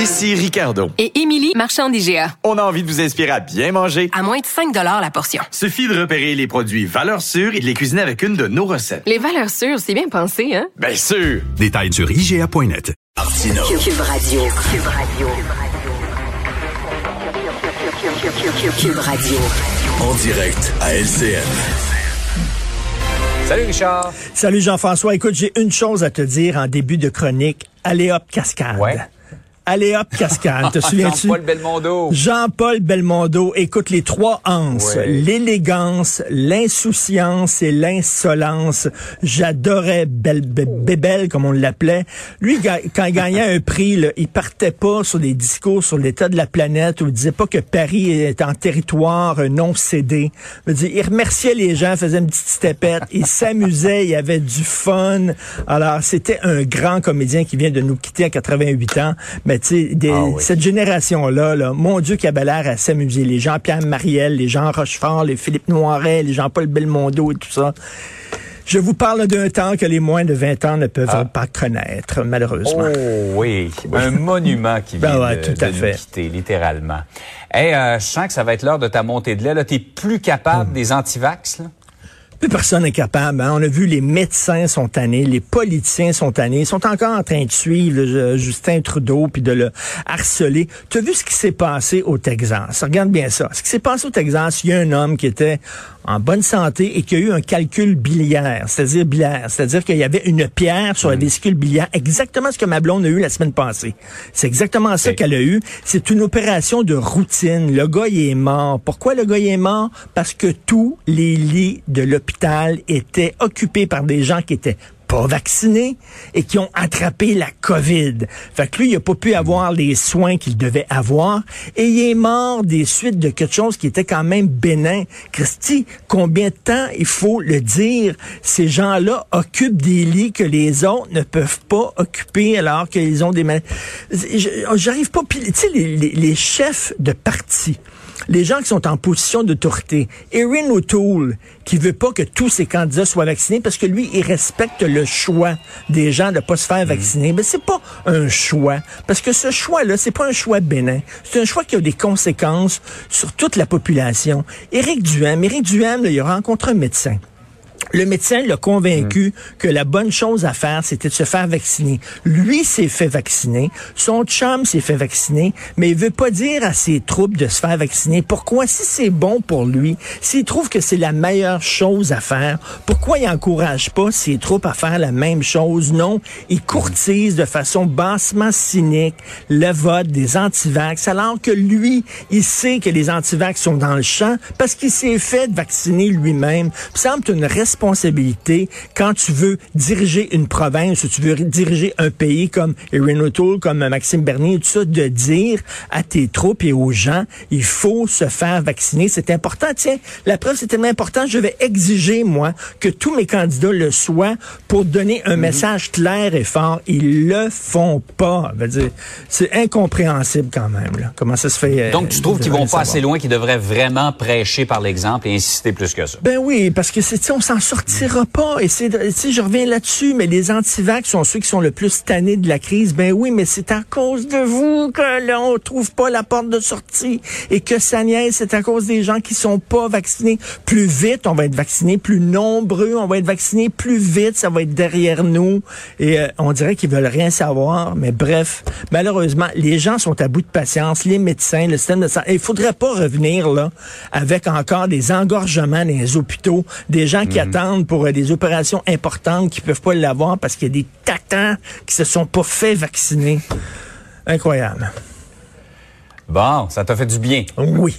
Ici Ricardo. Et Émilie, marchand d'IGA. On a envie de vous inspirer à bien manger. À moins de 5 la portion. Suffit de repérer les produits valeurs sûres et de les cuisiner avec une de nos recettes. Les valeurs sûres, c'est bien pensé, hein? Bien sûr! Détails sur IGA.net. Martino. Cube Radio. Cube Radio. Cube Radio. En direct à LCN. Salut Richard. Salut Jean-François. Écoute, j'ai une chose à te dire en début de chronique. Allez hop, cascade. Ouais. Allez hop, cascade. Te souviens-tu? Jean-Paul Belmondo. Jean-Paul Belmondo. Écoute, les trois anses. Ouais. L'élégance, l'insouciance et l'insolence. J'adorais Bel Be- Bébel, comme on l'appelait. Lui, quand il gagnait un prix, là, il partait pas sur des discours sur l'état de la planète où il disait pas que Paris est en territoire non cédé. Il remerciait les gens, faisait une petite stepette, il s'amusait, il avait du fun. Alors, c'était un grand comédien qui vient de nous quitter à 88 ans. Mais tu sais, des- Ah oui. cette génération-là, là, mon Dieu, qui avait l'air à s'amuser. Les Jean-Pierre Mariel, les Jean Rochefort, les Philippe Noiret, les Jean-Paul Belmondo et tout ça. Je vous parle d'un temps que les moins de 20 ans ne peuvent Ah. pas connaître, malheureusement. Oh oui, un monument qui Ben vient ouais, de, tout à de nous quitter, littéralement. Hey, euh, je sens que ça va être l'heure de ta montée de lait. Là, t'es plus Hmm. capable des antivax, là? Plus personne n'est capable. hein. On a vu les médecins sont tannés, les politiciens sont tannés, ils sont encore en train de suivre euh, Justin Trudeau puis de le harceler. Tu as vu ce qui s'est passé au Texas? Regarde bien ça. Ce qui s'est passé au Texas, il y a un homme qui était en bonne santé et qui a eu un calcul biliaire, c'est-à-dire biliaire, c'est-à-dire qu'il y avait une pierre sur la vésicule biliaire, exactement ce que ma blonde a eu la semaine passée. C'est exactement ça qu'elle a eu. C'est une opération de routine. Le gars, il est mort. Pourquoi le gars, il est mort? Parce que tous les lits de l'hôpital étaient occupés par des gens qui étaient pas vaccinés et qui ont attrapé la COVID. Fait que lui, il a pas pu avoir les soins qu'il devait avoir et il est mort des suites de quelque chose qui était quand même bénin. Christy, combien de temps il faut le dire? Ces gens-là occupent des lits que les autres ne peuvent pas occuper alors qu'ils ont des maladies. J'arrive pas, tu sais, les chefs de parti, les gens qui sont en position d'autorité. Erin O'Toole, qui veut pas que tous ses candidats soient vaccinés parce que lui, il respecte le choix des gens de pas se faire vacciner. Mais c'est pas un choix. Parce que ce choix-là, c'est pas un choix bénin. C'est un choix qui a des conséquences sur toute la population. Éric Duhem, Éric Duhem, là, il a rencontré un médecin. Le médecin l'a convaincu que la bonne chose à faire, c'était de se faire vacciner. Lui s'est fait vacciner, son chum s'est fait vacciner, mais il veut pas dire à ses troupes de se faire vacciner. Pourquoi? Si c'est bon pour lui, s'il trouve que c'est la meilleure chose à faire, pourquoi il encourage pas ses troupes à faire la même chose? Non, il courtise de façon bassement cynique le vote des antivax, alors que lui, il sait que les antivax sont dans le champ parce qu'il s'est fait vacciner lui-même. Il semble une responsabilité quand tu veux diriger une province ou tu veux diriger un pays comme Erin O'Toole, comme Maxime Bernier, tout ça, de dire à tes troupes et aux gens, il faut se faire vacciner. C'est important. Tiens, la preuve, c'est tellement important. Je vais exiger, moi, que tous mes candidats le soient pour donner un message clair et fort. Ils le font pas. C'est incompréhensible quand même. Là. Comment ça se fait? euh, Donc, tu trouves qu'ils vont pas savoir. assez loin, qu'ils devraient vraiment prêcher par l'exemple et insister plus que ça? Ben oui, parce que on s'en sortira pas. Et c'est, je reviens là-dessus, mais les antivax sont ceux qui sont le plus tannés de la crise. Ben oui, mais c'est à cause de vous que là, on trouve pas la porte de sortie et que ça niaise. C'est à cause des gens qui sont pas vaccinés. Plus vite, on va être vaccinés. Plus nombreux, on va être vaccinés. Plus vite, ça va être derrière nous. Et euh, on dirait qu'ils veulent rien savoir. Mais bref, malheureusement, les gens sont à bout de patience. Les médecins, le système de santé. Il faudrait pas revenir là avec encore des engorgements dans les hôpitaux, des gens qui attendent pour euh, des opérations importantes qui peuvent pas l'avoir parce qu'il y a des tatans qui se sont pas fait vacciner. Incroyable. Bon, ça t'a fait du bien. Oui.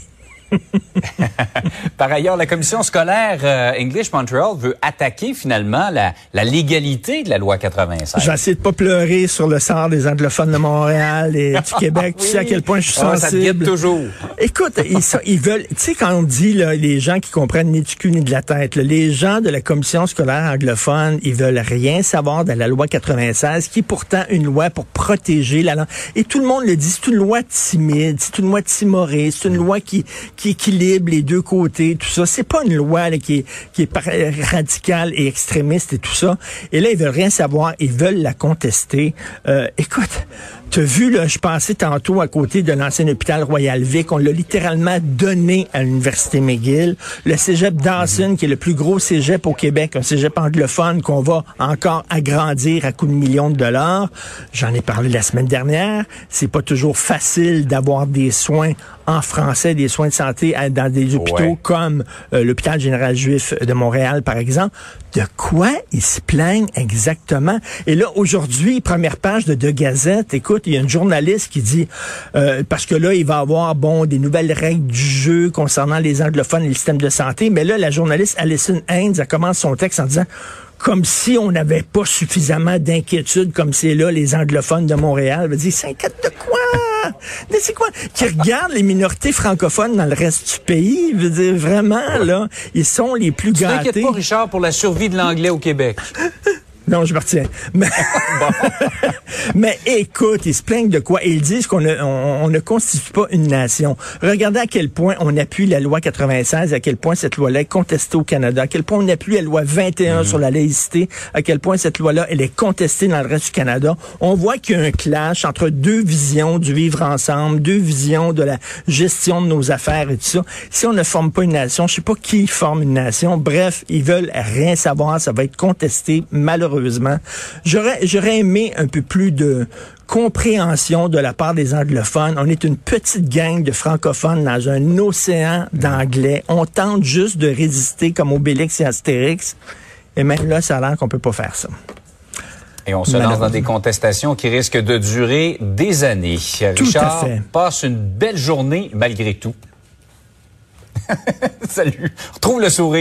Par ailleurs, la commission scolaire euh, English Montreal veut attaquer finalement la, la légalité de la loi 96. J'essaie de pas pleurer sur le sort des anglophones de Montréal et du Québec. Tu sais à quel point je suis Ah, ça te sensible. toujours. Écoute, ils, sont- ils veulent, tu sais, quand on dit, là, les gens qui comprennent ni du cul ni de la tête, là, les gens de la commission scolaire anglophone, ils veulent rien savoir de la loi 96, qui est pourtant une loi pour protéger la langue. Et tout le monde le dit, c'est une loi timide, c'est une loi timorée, c'est une loi qui, qui équilibre les deux côtés, tout ça. C'est pas une loi qui est, qui est radicale et extrémiste et tout ça. Et là, ils veulent rien savoir. Ils veulent la contester. Euh, écoute, T'as vu, là, je passais tantôt à côté de l'ancien hôpital Royal Vic. On l'a littéralement donné à l'Université McGill. Le cégep Dawson, qui est le plus gros cégep au Québec, un cégep anglophone qu'on va encore agrandir à coups de millions de dollars. J'en ai parlé la semaine dernière. C'est pas toujours facile d'avoir des soins en français, des soins de santé dans des hôpitaux comme euh, l'hôpital général juif de Montréal, par exemple. De quoi ils se plaignent exactement? Et là, aujourd'hui, première page de deux Gazette, écoute, il y a une journaliste qui dit, euh, parce que là, il va y avoir, bon, des nouvelles règles du jeu concernant les anglophones et le système de santé. Mais là, la journaliste Alison Haynes, elle commence son texte en disant, comme si on n'avait pas suffisamment d'inquiétude comme c'est là les anglophones de Montréal. Elle dire, s'inquiète de quoi? Mais c'est quoi? Qui regardent les minorités francophones dans le reste du pays? Je veux dire, vraiment, là, ils sont les plus tu gâtés. t'inquiètes pas, Richard, pour la survie de l'anglais au Québec. Non, je me retiens. Mais, mais écoute, ils se plaignent de quoi? Ils disent qu'on on, ne constitue pas une nation. Regardez à quel point on appuie la loi 96, à quel point cette loi-là est contestée au Canada, à quel point on appuie la loi 21 sur la laïcité, à quel point cette loi-là, elle est contestée dans le reste du Canada. On voit qu'il y a un clash entre deux visions du vivre ensemble, deux visions de la gestion de nos affaires et tout ça. Si on ne forme pas une nation, je sais pas qui forme une nation. Bref, ils veulent rien savoir. Ça va être contesté, malheureusement J'aurais, j'aurais aimé un peu plus de compréhension de la part des anglophones. On est une petite gang de francophones dans un océan d'anglais. On tente juste de résister comme Obélix et Astérix. Et même là, ça a l'air qu'on peut pas faire ça. Et on se lance dans des contestations qui risquent de durer des années. Tout Richard, à fait. passe une belle journée malgré tout. Salut. Retrouve le sourire.